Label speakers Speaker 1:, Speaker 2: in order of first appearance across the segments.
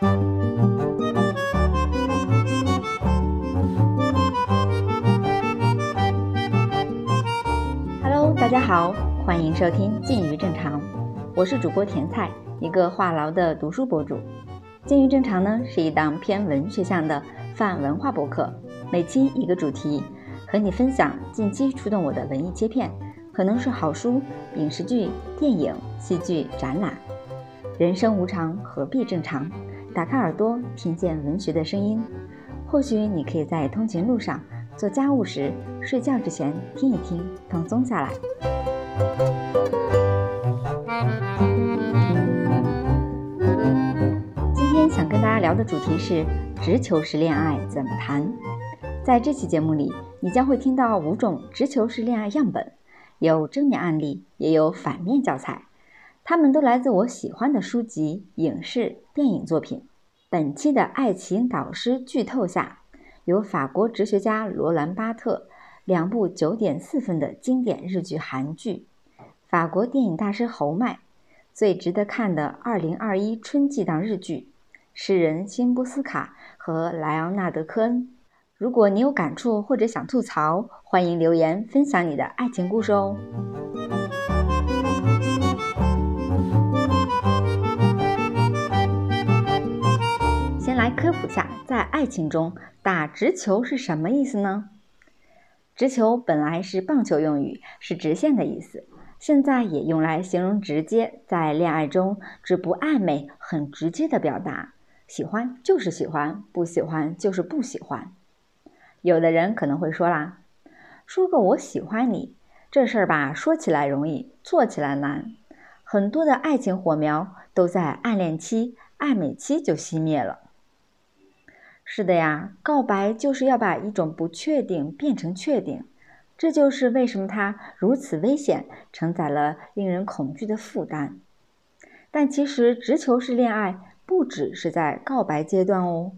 Speaker 1: Hello，大家好，欢迎收听《近于正常》，我是主播甜菜，一个话痨的读书博主。《近于正常》呢是一档偏文学向的泛文化博客，每期一个主题，和你分享近期触动我的文艺切片，可能是好书、影视剧、电影、戏剧、展览。人生无常，何必正常？打开耳朵，听见文学的声音。或许你可以在通勤路上、做家务时、睡觉之前听一听，放松下来。今天想跟大家聊的主题是直球式恋爱怎么谈。在这期节目里，你将会听到五种直球式恋爱样本，有正面案例，也有反面教材，它们都来自我喜欢的书籍、影视、电影作品。本期的爱情导师剧透下，有法国哲学家罗兰巴特两部九点四分的经典日剧、韩剧，法国电影大师侯麦最值得看的二零二一春季档日剧，诗人辛波斯卡和莱昂纳德科恩。如果你有感触或者想吐槽，欢迎留言分享你的爱情故事哦。来科普下，在爱情中打直球是什么意思呢？直球本来是棒球用语，是直线的意思，现在也用来形容直接，在恋爱中只不暧昧，很直接的表达，喜欢就是喜欢，不喜欢就是不喜欢。有的人可能会说啦，说个我喜欢你这事儿吧，说起来容易，做起来难，很多的爱情火苗都在暗恋期、暧昧期就熄灭了。是的呀，告白就是要把一种不确定变成确定，这就是为什么它如此危险，承载了令人恐惧的负担。但其实直球式恋爱不只是在告白阶段哦。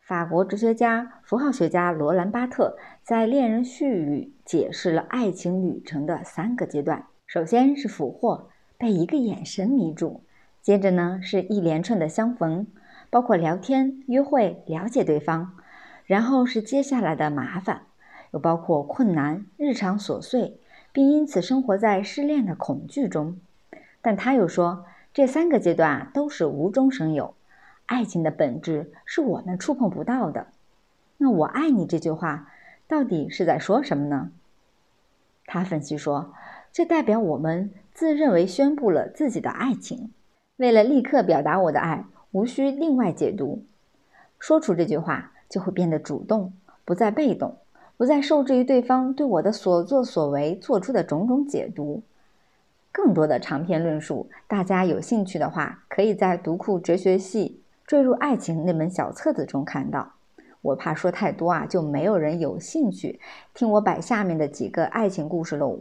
Speaker 1: 法国哲学家、符号学家罗兰巴特在《恋人絮语》解释了爱情旅程的三个阶段：首先是俘获，被一个眼神迷住；接着呢是一连串的相逢。包括聊天、约会、了解对方，然后是接下来的麻烦，又包括困难、日常琐碎，并因此生活在失恋的恐惧中。但他又说，这三个阶段都是无中生有，爱情的本质是我们触碰不到的。那“我爱你”这句话到底是在说什么呢？他分析说，这代表我们自认为宣布了自己的爱情，为了立刻表达我的爱。无需另外解读，说出这句话就会变得主动，不再被动，不再受制于对方对我的所作所为做出的种种解读。更多的长篇论述，大家有兴趣的话，可以在读库哲学系坠入爱情那本小册子中看到。我怕说太多啊，就没有人有兴趣听我摆下面的几个爱情故事喽。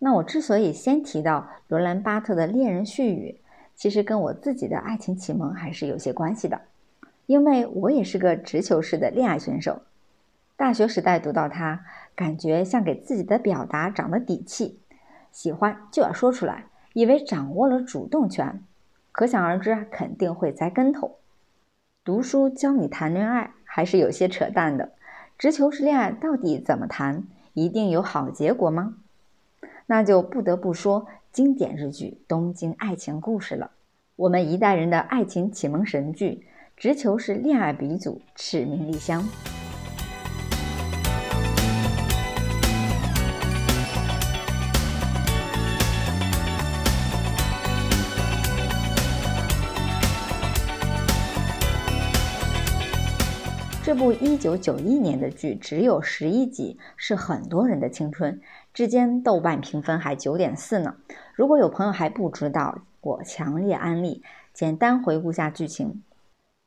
Speaker 1: 那我之所以先提到罗兰巴特的《恋人絮语》。其实跟我自己的爱情启蒙还是有些关系的，因为我也是个直球式的恋爱选手。大学时代读到它，感觉像给自己的表达长了底气，喜欢就要说出来，以为掌握了主动权，可想而知肯定会栽跟头。读书教你谈恋爱还是有些扯淡的，直球式恋爱到底怎么谈？一定有好结果吗？那就不得不说。经典日剧《东京爱情故事》了，我们一代人的爱情启蒙神剧，直球式恋爱鼻祖赤名莉香。这部一九九一年的剧只有十一集，是很多人的青春。之间豆瓣评分还九点四呢。如果有朋友还不知道，我强烈安利。简单回顾下剧情：《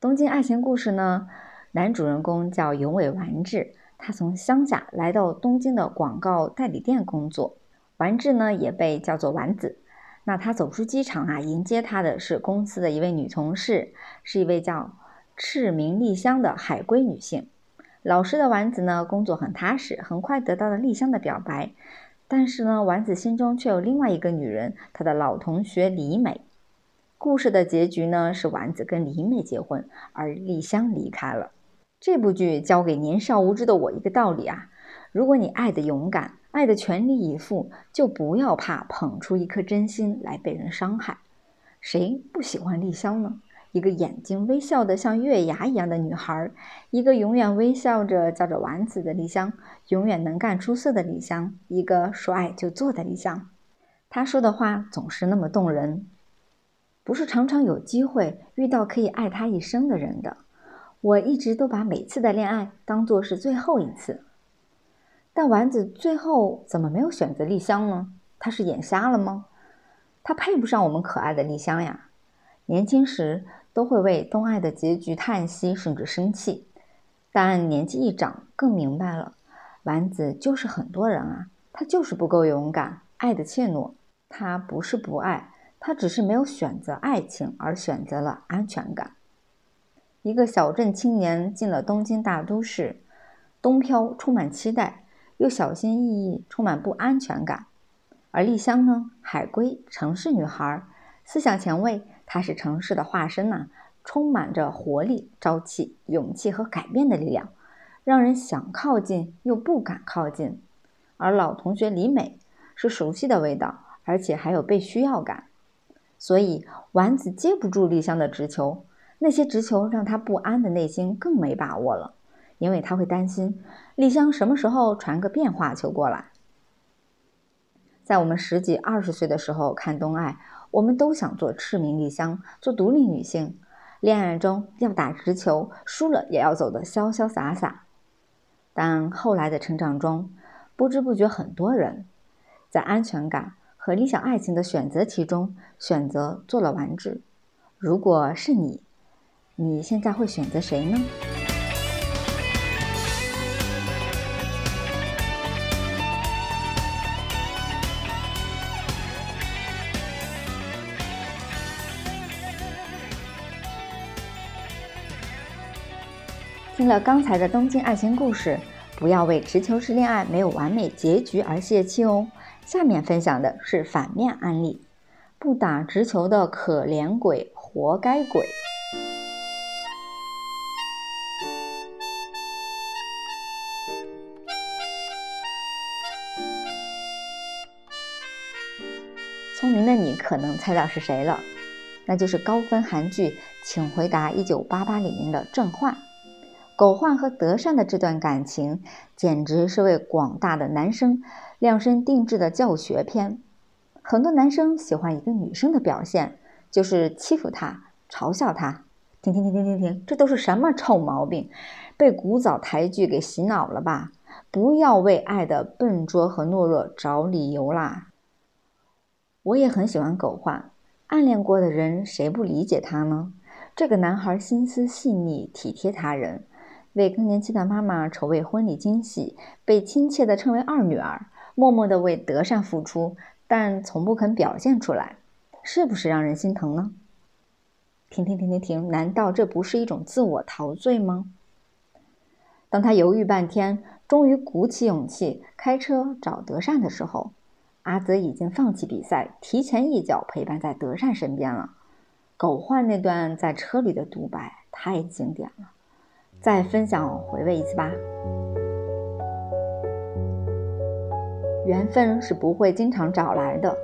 Speaker 1: 东京爱情故事》呢，男主人公叫永尾完治，他从乡下来到东京的广告代理店工作。完治呢也被叫做丸子。那他走出机场啊，迎接他的是公司的一位女同事，是一位叫赤名莉香的海归女性。老实的丸子呢，工作很踏实，很快得到了丽香的表白。但是呢，丸子心中却有另外一个女人，她的老同学李美。故事的结局呢是丸子跟李美结婚，而丽香离开了。这部剧教给年少无知的我一个道理啊：如果你爱的勇敢，爱的全力以赴，就不要怕捧出一颗真心来被人伤害。谁不喜欢丽香呢？一个眼睛微笑的像月牙一样的女孩，一个永远微笑着叫着丸子的丽香，永远能干出色的丽香，一个说爱就做的丽香。她说的话总是那么动人。不是常常有机会遇到可以爱他一生的人的，我一直都把每次的恋爱当做是最后一次。但丸子最后怎么没有选择丽香呢？他是眼瞎了吗？他配不上我们可爱的丽香呀！年轻时都会为东爱的结局叹息甚至生气，但年纪一长更明白了，丸子就是很多人啊，他就是不够勇敢，爱的怯懦。他不是不爱。他只是没有选择爱情，而选择了安全感。一个小镇青年进了东京大都市，东漂充满期待，又小心翼翼，充满不安全感。而丽香呢，海归城市女孩，思想前卫，他是城市的化身呐，充满着活力、朝气、勇气和改变的力量，让人想靠近又不敢靠近。而老同学李美是熟悉的味道，而且还有被需要感。所以丸子接不住丽香的直球，那些直球让他不安的内心更没把握了，因为他会担心丽香什么时候传个变化球过来。在我们十几二十岁的时候看东爱，我们都想做赤名丽香，做独立女性，恋爱中要打直球，输了也要走得潇潇洒洒。但后来的成长中，不知不觉很多人在安全感。和理想爱情的选择题中，选择做了完治。如果是你，你现在会选择谁呢？听了刚才的东京爱情故事，不要为直球式恋爱没有完美结局而泄气哦。下面分享的是反面案例：不打直球的可怜鬼，活该鬼。聪明的你可能猜到是谁了，那就是高分韩剧《请回答一九八八》里面的郑焕。狗焕和德善的这段感情，简直是为广大的男生量身定制的教学片。很多男生喜欢一个女生的表现，就是欺负她、嘲笑她。停停停停停停，这都是什么臭毛病？被古早台剧给洗脑了吧？不要为爱的笨拙和懦弱找理由啦！我也很喜欢狗焕，暗恋过的人谁不理解他呢？这个男孩心思细腻，体贴他人。为更年期的妈妈筹备婚礼惊喜，被亲切地称为“二女儿”，默默地为德善付出，但从不肯表现出来，是不是让人心疼呢？停停停停停！难道这不是一种自我陶醉吗？当他犹豫半天，终于鼓起勇气开车找德善的时候，阿泽已经放弃比赛，提前一脚陪伴在德善身边了。狗焕那段在车里的独白太经典了。再分享回味一次吧。缘分是不会经常找来的，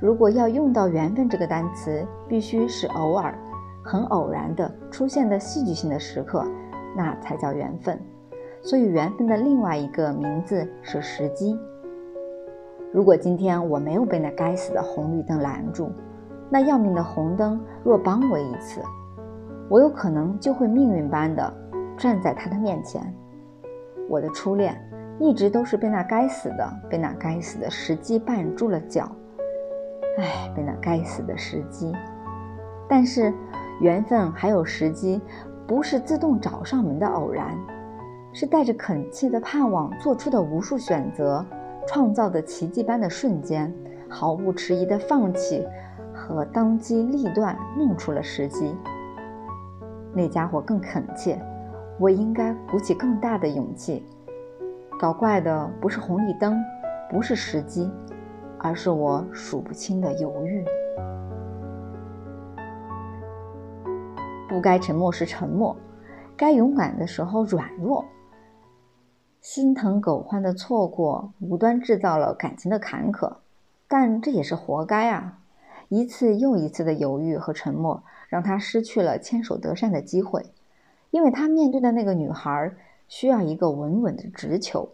Speaker 1: 如果要用到缘分这个单词，必须是偶尔、很偶然的出现的戏剧性的时刻，那才叫缘分。所以，缘分的另外一个名字是时机。如果今天我没有被那该死的红绿灯拦住，那要命的红灯若帮我一次，我有可能就会命运般的。站在他的面前，我的初恋一直都是被那该死的、被那该死的时机绊住了脚。唉，被那该死的时机。但是，缘分还有时机，不是自动找上门的偶然，是带着恳切的盼望做出的无数选择，创造的奇迹般的瞬间，毫不迟疑的放弃和当机立断弄出了时机。那家伙更恳切。我应该鼓起更大的勇气。搞怪的不是红绿灯，不是时机，而是我数不清的犹豫。不该沉默时沉默，该勇敢的时候软弱。心疼狗欢的错过，无端制造了感情的坎坷，但这也是活该啊！一次又一次的犹豫和沉默，让他失去了牵手得善的机会，因为他面对的那个女孩需要一个稳稳的直球。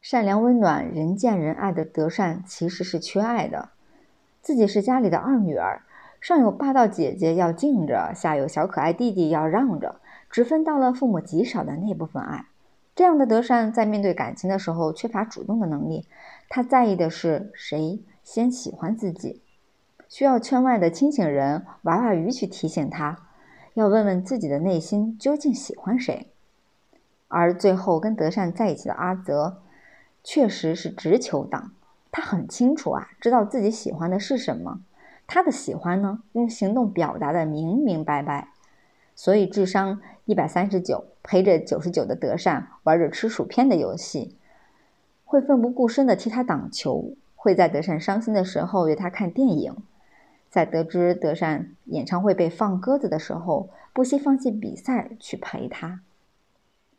Speaker 1: 善良温暖、人见人爱的德善其实是缺爱的，自己是家里的二女儿，上有霸道姐姐要敬着，下有小可爱弟弟要让着，只分到了父母极少的那部分爱。这样的德善在面对感情的时候缺乏主动的能力，他在意的是谁先喜欢自己，需要圈外的清醒人娃娃鱼去提醒他，要问问自己的内心究竟喜欢谁。而最后跟德善在一起的阿泽，确实是直球党，他很清楚啊，知道自己喜欢的是什么，他的喜欢呢，用行动表达的明明白白。所以，智商一百三十九，陪着九十九的德善玩着吃薯片的游戏，会奋不顾身的替他挡球，会在德善伤心的时候约他看电影，在得知德善演唱会被放鸽子的时候，不惜放弃比赛去陪他。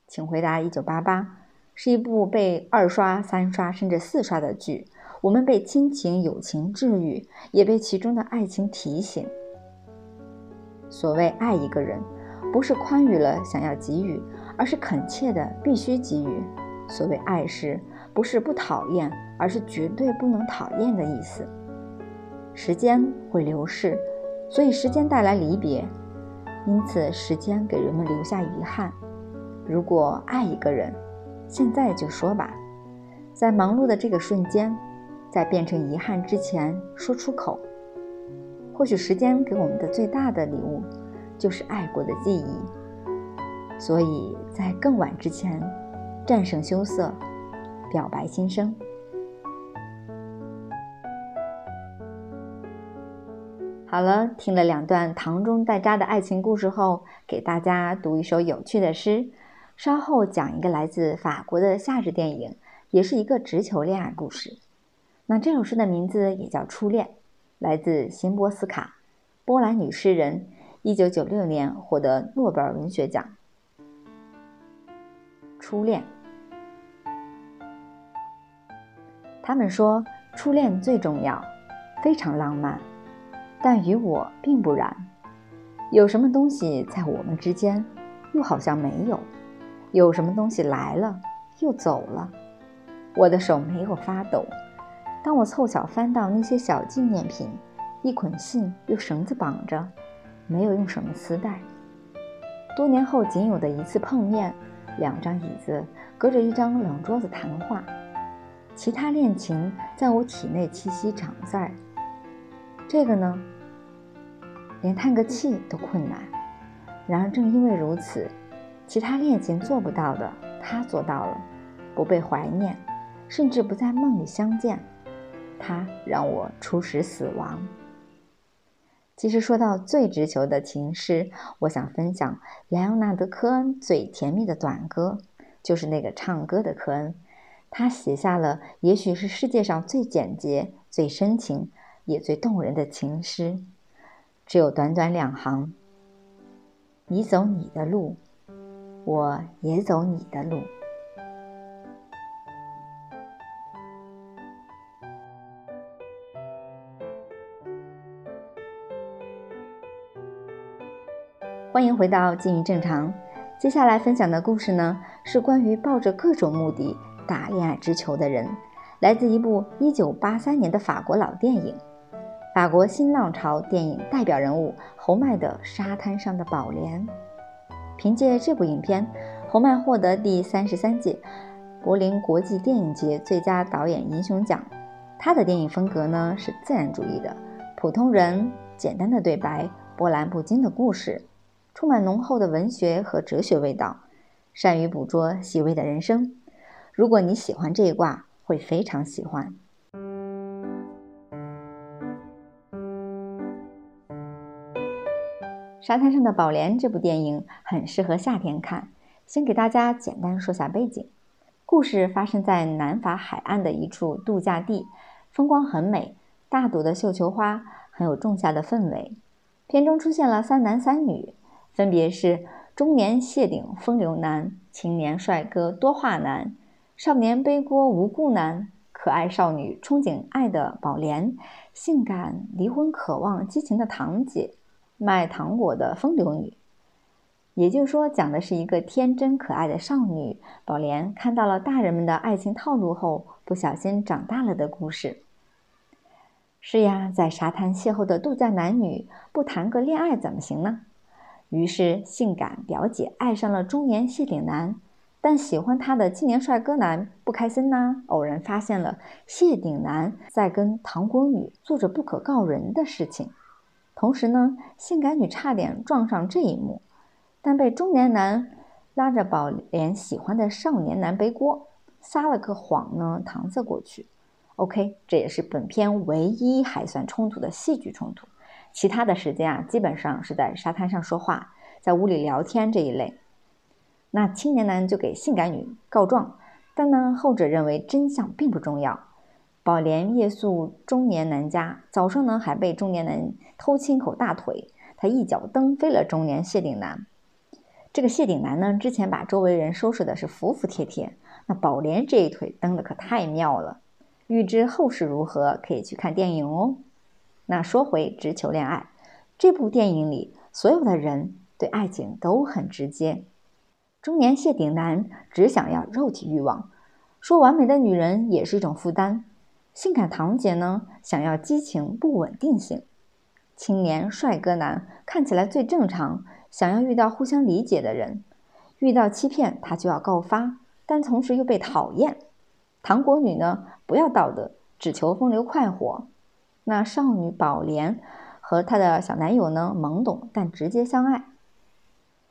Speaker 1: 请回答：一九八八是一部被二刷、三刷甚至四刷的剧，我们被亲情、友情治愈，也被其中的爱情提醒。所谓爱一个人，不是宽裕了想要给予，而是恳切的必须给予。所谓爱是，不是不讨厌，而是绝对不能讨厌的意思。时间会流逝，所以时间带来离别，因此时间给人们留下遗憾。如果爱一个人，现在就说吧，在忙碌的这个瞬间，在变成遗憾之前说出口。或许时间给我们的最大的礼物，就是爱过的记忆。所以在更晚之前，战胜羞涩，表白心声。好了，听了两段糖中带渣的爱情故事后，给大家读一首有趣的诗。稍后讲一个来自法国的夏日电影，也是一个直球恋爱故事。那这首诗的名字也叫《初恋》。来自辛波斯卡，波兰女诗人，一九九六年获得诺贝尔文学奖。初恋，他们说初恋最重要，非常浪漫，但与我并不然。有什么东西在我们之间，又好像没有；有什么东西来了，又走了。我的手没有发抖。当我凑巧翻到那些小纪念品，一捆信用绳子绑着，没有用什么丝带。多年后仅有的一次碰面，两张椅子隔着一张冷桌子谈话，其他恋情在我体内气息长在。这个呢，连叹个气都困难。然而正因为如此，其他恋情做不到的，他做到了，不被怀念，甚至不在梦里相见。他让我初识死亡。其实说到最直球的情诗，我想分享莱昂纳德·科恩最甜蜜的短歌，就是那个唱歌的科恩。他写下了也许是世界上最简洁、最深情，也最动人的情诗，只有短短两行：“你走你的路，我也走你的路。”欢迎回到记忆正常。接下来分享的故事呢，是关于抱着各种目的打恋爱之球的人，来自一部1983年的法国老电影，法国新浪潮电影代表人物侯麦的《沙滩上的宝莲》。凭借这部影片，侯麦获得第三十三届柏林国际电影节最佳导演银熊奖。他的电影风格呢是自然主义的，普通人简单的对白，波澜不惊的故事。充满浓厚的文学和哲学味道，善于捕捉细微的人生。如果你喜欢这一卦，会非常喜欢《沙滩上的宝莲》这部电影，很适合夏天看。先给大家简单说下背景：故事发生在南法海岸的一处度假地，风光很美，大朵的绣球花很有仲夏的氛围。片中出现了三男三女。分别是中年谢顶风流男、青年帅哥多话男、少年背锅无故男、可爱少女憧憬爱的宝莲、性感离婚渴望激情的堂姐、卖糖果的风流女。也就是说，讲的是一个天真可爱的少女宝莲看到了大人们的爱情套路后，不小心长大了的故事。是呀，在沙滩邂逅的度假男女，不谈个恋爱怎么行呢？于是，性感表姐爱上了中年谢顶男，但喜欢他的青年帅哥男不开心呐。偶然发现了谢顶男在跟糖果女做着不可告人的事情，同时呢，性感女差点撞上这一幕。但被中年男拉着宝莲喜欢的少年男背锅，撒了个谎呢，搪塞过去。OK，这也是本片唯一还算冲突的戏剧冲突。其他的时间啊，基本上是在沙滩上说话，在屋里聊天这一类。那青年男就给性感女告状，但呢，后者认为真相并不重要。宝莲夜宿中年男家，早上呢还被中年男偷亲口大腿，他一脚蹬飞了中年谢顶男。这个谢顶男呢，之前把周围人收拾的是服服帖帖，那宝莲这一腿蹬的可太妙了。欲知后事如何，可以去看电影哦。那说回《直球恋爱》这部电影里，所有的人对爱情都很直接。中年谢顶男只想要肉体欲望，说完美的女人也是一种负担。性感堂姐呢，想要激情不稳定性。青年帅哥男看起来最正常。想要遇到互相理解的人，遇到欺骗他就要告发，但同时又被讨厌。糖果女呢，不要道德，只求风流快活。那少女宝莲和她的小男友呢，懵懂但直接相爱。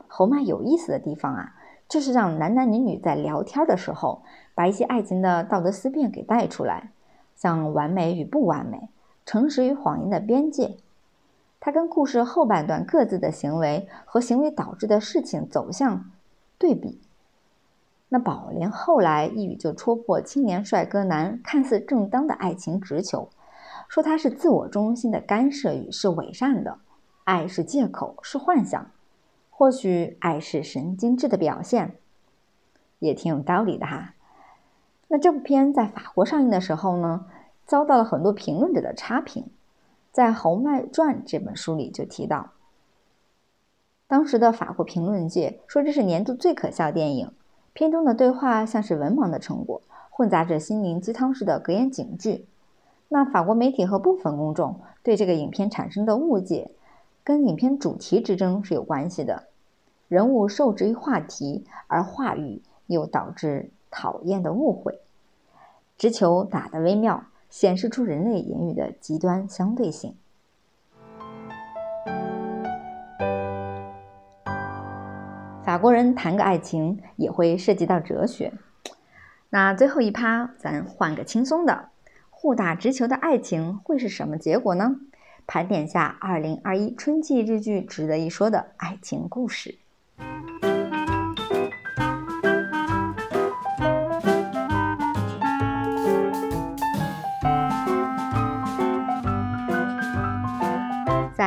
Speaker 1: 侯麦有意思的地方啊，就是让男男女女在聊天的时候，把一些爱情的道德思辨给带出来，像完美与不完美，诚实与谎言的边界。他跟故事后半段各自的行为和行为导致的事情走向对比。那宝莲后来一语就戳破青年帅哥男看似正当的爱情直球，说他是自我中心的干涉与是伪善的，爱是借口是幻想，或许爱是神经质的表现，也挺有道理的哈。那这部片在法国上映的时候呢，遭到了很多评论者的差评。在《侯麦传》这本书里就提到，当时的法国评论界说这是年度最可笑电影，片中的对话像是文盲的成果，混杂着心灵鸡汤式的格言警句。那法国媒体和部分公众对这个影片产生的误解，跟影片主题之争是有关系的。人物受制于话题，而话语又导致讨厌的误会。直球打得微妙。显示出人类言语的极端相对性。法国人谈个爱情也会涉及到哲学。那最后一趴，咱换个轻松的，互打直球的爱情会是什么结果呢？盘点下二零二一春季日剧值得一说的爱情故事。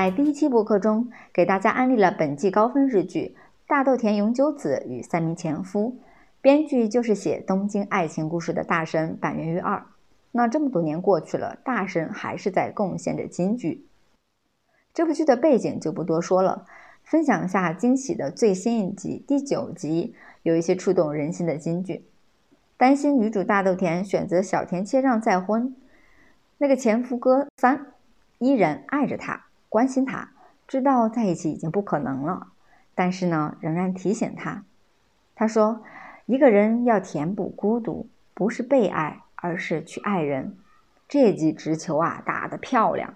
Speaker 1: 在第一期播客中，给大家安利了本季高分日剧《大豆田永久子与三名前夫》，编剧就是写东京爱情故事的大神板垣瑞二。那这么多年过去了，大神还是在贡献着金句。这部剧的背景就不多说了，分享一下惊喜的最新一集第九集，有一些触动人心的金句。担心女主大豆田选择小田切让再婚，那个前夫哥三依然爱着她。关心他，知道在一起已经不可能了，但是呢，仍然提醒他。他说：“一个人要填补孤独，不是被爱，而是去爱人。”这记直球啊，打得漂亮！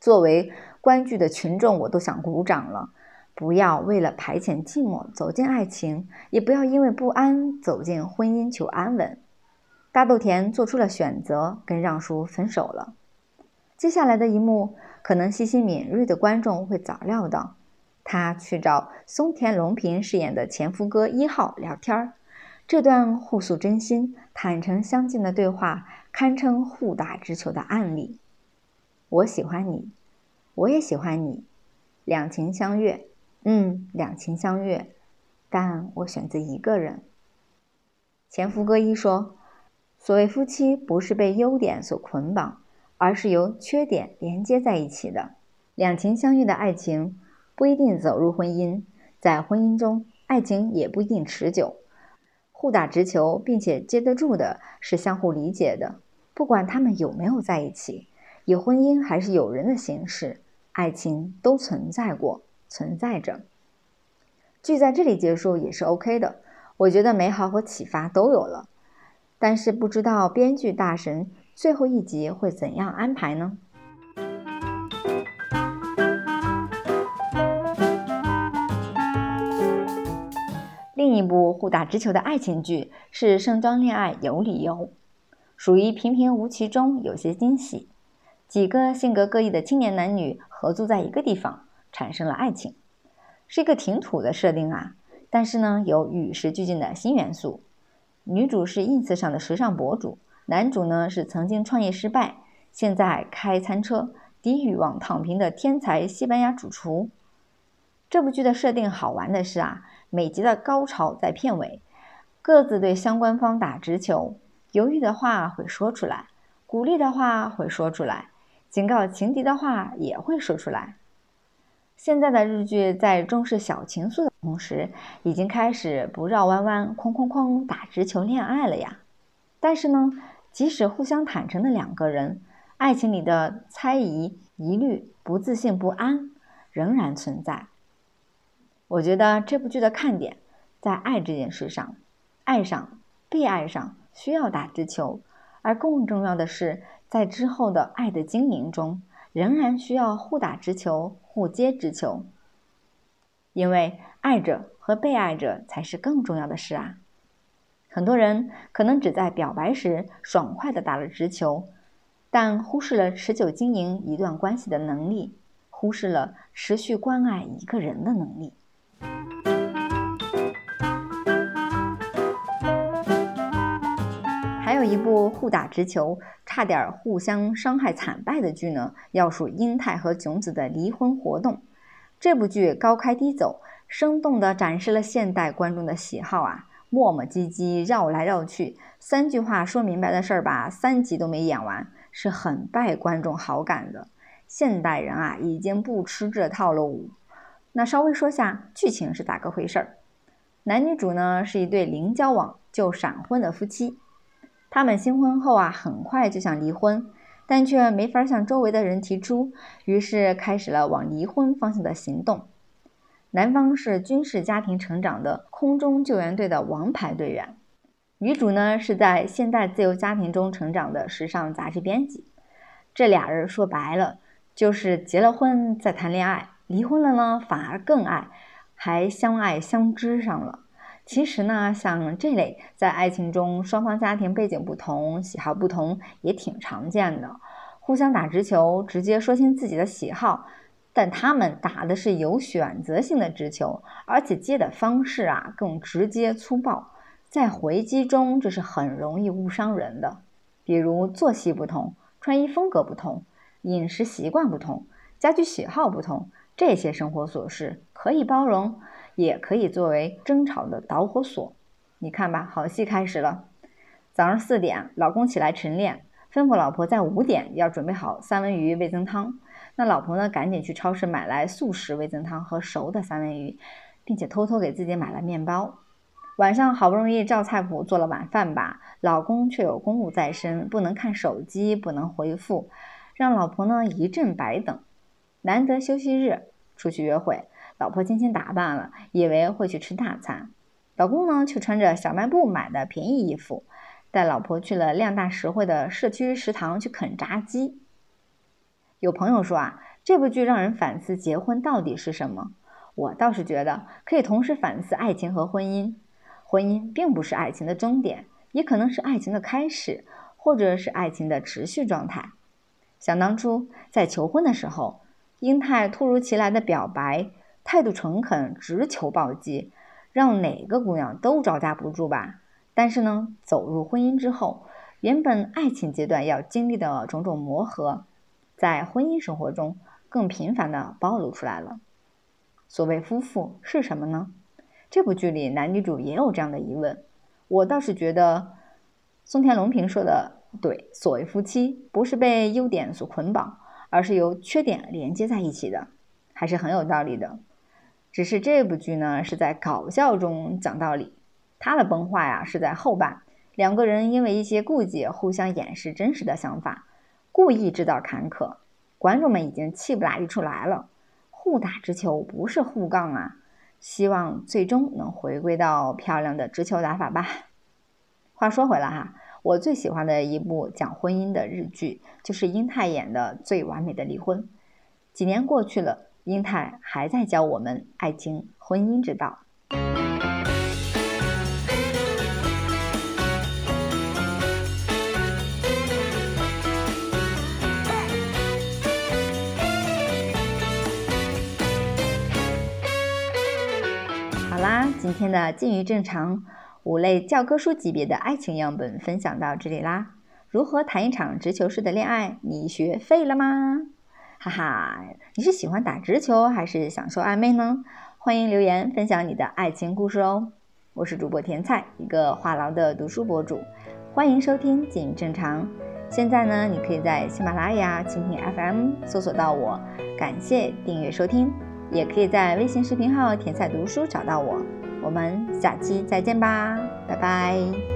Speaker 1: 作为观剧的群众，我都想鼓掌了。不要为了排遣寂寞走进爱情，也不要因为不安走进婚姻求安稳。大豆田做出了选择，跟让叔分手了。接下来的一幕。可能细心敏锐的观众会早料到，他去找松田龙平饰演的前夫哥一号聊天儿。这段互诉真心、坦诚相见的对话，堪称互打直球的案例。我喜欢你，我也喜欢你，两情相悦，嗯，两情相悦，但我选择一个人。前夫哥一说：“所谓夫妻，不是被优点所捆绑，而是由缺点连接在一起的。两情相悦的爱情不一定走入婚姻，在婚姻中，爱情也不一定持久。互打直球并且接得住的是相互理解的。不管他们有没有在一起，以婚姻还是友人的形式，爱情都存在过，存在着。剧在这里结束也是 OK 的。”我觉得美好和启发都有了，但是不知道编剧大神最后一集会怎样安排呢？另一部互打直球的爱情剧是《盛装恋爱有理由》，属于平平无奇中有些惊喜。几个性格各异的青年男女合租在一个地方，产生了爱情，是一个挺土的设定啊。但是呢，有与时俱进的新元素。女主是 ins 上的时尚博主，男主呢是曾经创业失败，现在开餐车、低欲望躺平的天才西班牙主厨。这部剧的设定好玩的是啊，每集的高潮在片尾，各自对相关方打直球，犹豫的话会说出来，鼓励的话会说出来，警告情敌的话也会说出来。现在的日剧在重视小情愫的同时，已经开始不绕弯弯、哐哐哐打直球恋爱了呀。但是呢，即使互相坦诚的两个人，爱情里的猜疑、疑虑、不自信、不安仍然存在。我觉得这部剧的看点在爱这件事上，爱上、被爱上需要打直球，而更重要的是，在之后的爱的经营中。仍然需要互打直球、互接直球，因为爱着和被爱着才是更重要的事啊！很多人可能只在表白时爽快地打了直球，但忽视了持久经营一段关系的能力，忽视了持续关爱一个人的能力。还有一部互打直球。差点互相伤害惨败的剧呢，要数英泰和炯子的离婚活动。这部剧高开低走，生动地展示了现代观众的喜好啊，磨磨唧唧绕来绕去，三句话说明白的事儿吧，三集都没演完，是很败观众好感的。现代人啊，已经不吃这套喽。那稍微说下剧情是咋个回事儿？男女主呢是一对零交往就闪婚的夫妻。他们新婚后啊，很快就想离婚，但却没法向周围的人提出，于是开始了往离婚方向的行动。男方是军事家庭成长的空中救援队的王牌队员，女主呢是在现代自由家庭中成长的时尚杂志编辑。这俩人说白了，就是结了婚再谈恋爱，离婚了呢反而更爱，还相爱相知上了。其实呢，像这类在爱情中双方家庭背景不同、喜好不同也挺常见的，互相打直球，直接说清自己的喜好，但他们打的是有选择性的直球，而且接的方式啊更直接粗暴，在回击中这是很容易误伤人的。比如作息不同、穿衣风格不同、饮食习惯不同、家居喜好不同，这些生活琐事可以包容。也可以作为争吵的导火索。你看吧，好戏开始了。早上四点，老公起来晨练，吩咐老婆在五点要准备好三文鱼味增汤。那老婆呢，赶紧去超市买来速食味增汤和熟的三文鱼，并且偷偷给自己买了面包。晚上好不容易照菜谱做了晚饭吧，老公却有公务在身，不能看手机，不能回复，让老婆呢一阵白等。难得休息日，出去约会。老婆精心打扮了，以为会去吃大餐，老公呢却穿着小卖部买的便宜衣服，带老婆去了量大实惠的社区食堂去啃炸鸡。有朋友说啊，这部剧让人反思结婚到底是什么？我倒是觉得可以同时反思爱情和婚姻。婚姻并不是爱情的终点，也可能是爱情的开始，或者是爱情的持续状态。想当初在求婚的时候，英泰突如其来的表白。态度诚恳，直球暴击，让哪个姑娘都招架不住吧。但是呢，走入婚姻之后，原本爱情阶段要经历的种种磨合，在婚姻生活中更频繁的暴露出来了。所谓夫妇是什么呢？这部剧里男女主也有这样的疑问。我倒是觉得松田龙平说的对，所谓夫妻不是被优点所捆绑，而是由缺点连接在一起的，还是很有道理的。只是这部剧呢是在搞笑中讲道理，它的崩坏啊是在后半，两个人因为一些顾忌互相掩饰真实的想法，故意制造坎坷，观众们已经气不打一处来了。互打直球不是互杠啊！希望最终能回归到漂亮的直球打法吧。话说回来哈，我最喜欢的一部讲婚姻的日剧就是英泰演的《最完美的离婚》。几年过去了，英泰还在教我们爱情、婚姻之道。今天的近于正常五类教科书级别的爱情样本分享到这里啦。如何谈一场直球式的恋爱？你学废了吗？哈哈，你是喜欢打直球还是享受暧昧呢？欢迎留言分享你的爱情故事哦。我是主播甜菜，一个话痨的读书博主，欢迎收听近于正常。现在呢，你可以在喜马拉雅、蜻蜓 FM 搜索到我，感谢订阅收听。也可以在微信视频号“甜菜读书”找到我，我们下期再见吧，拜拜。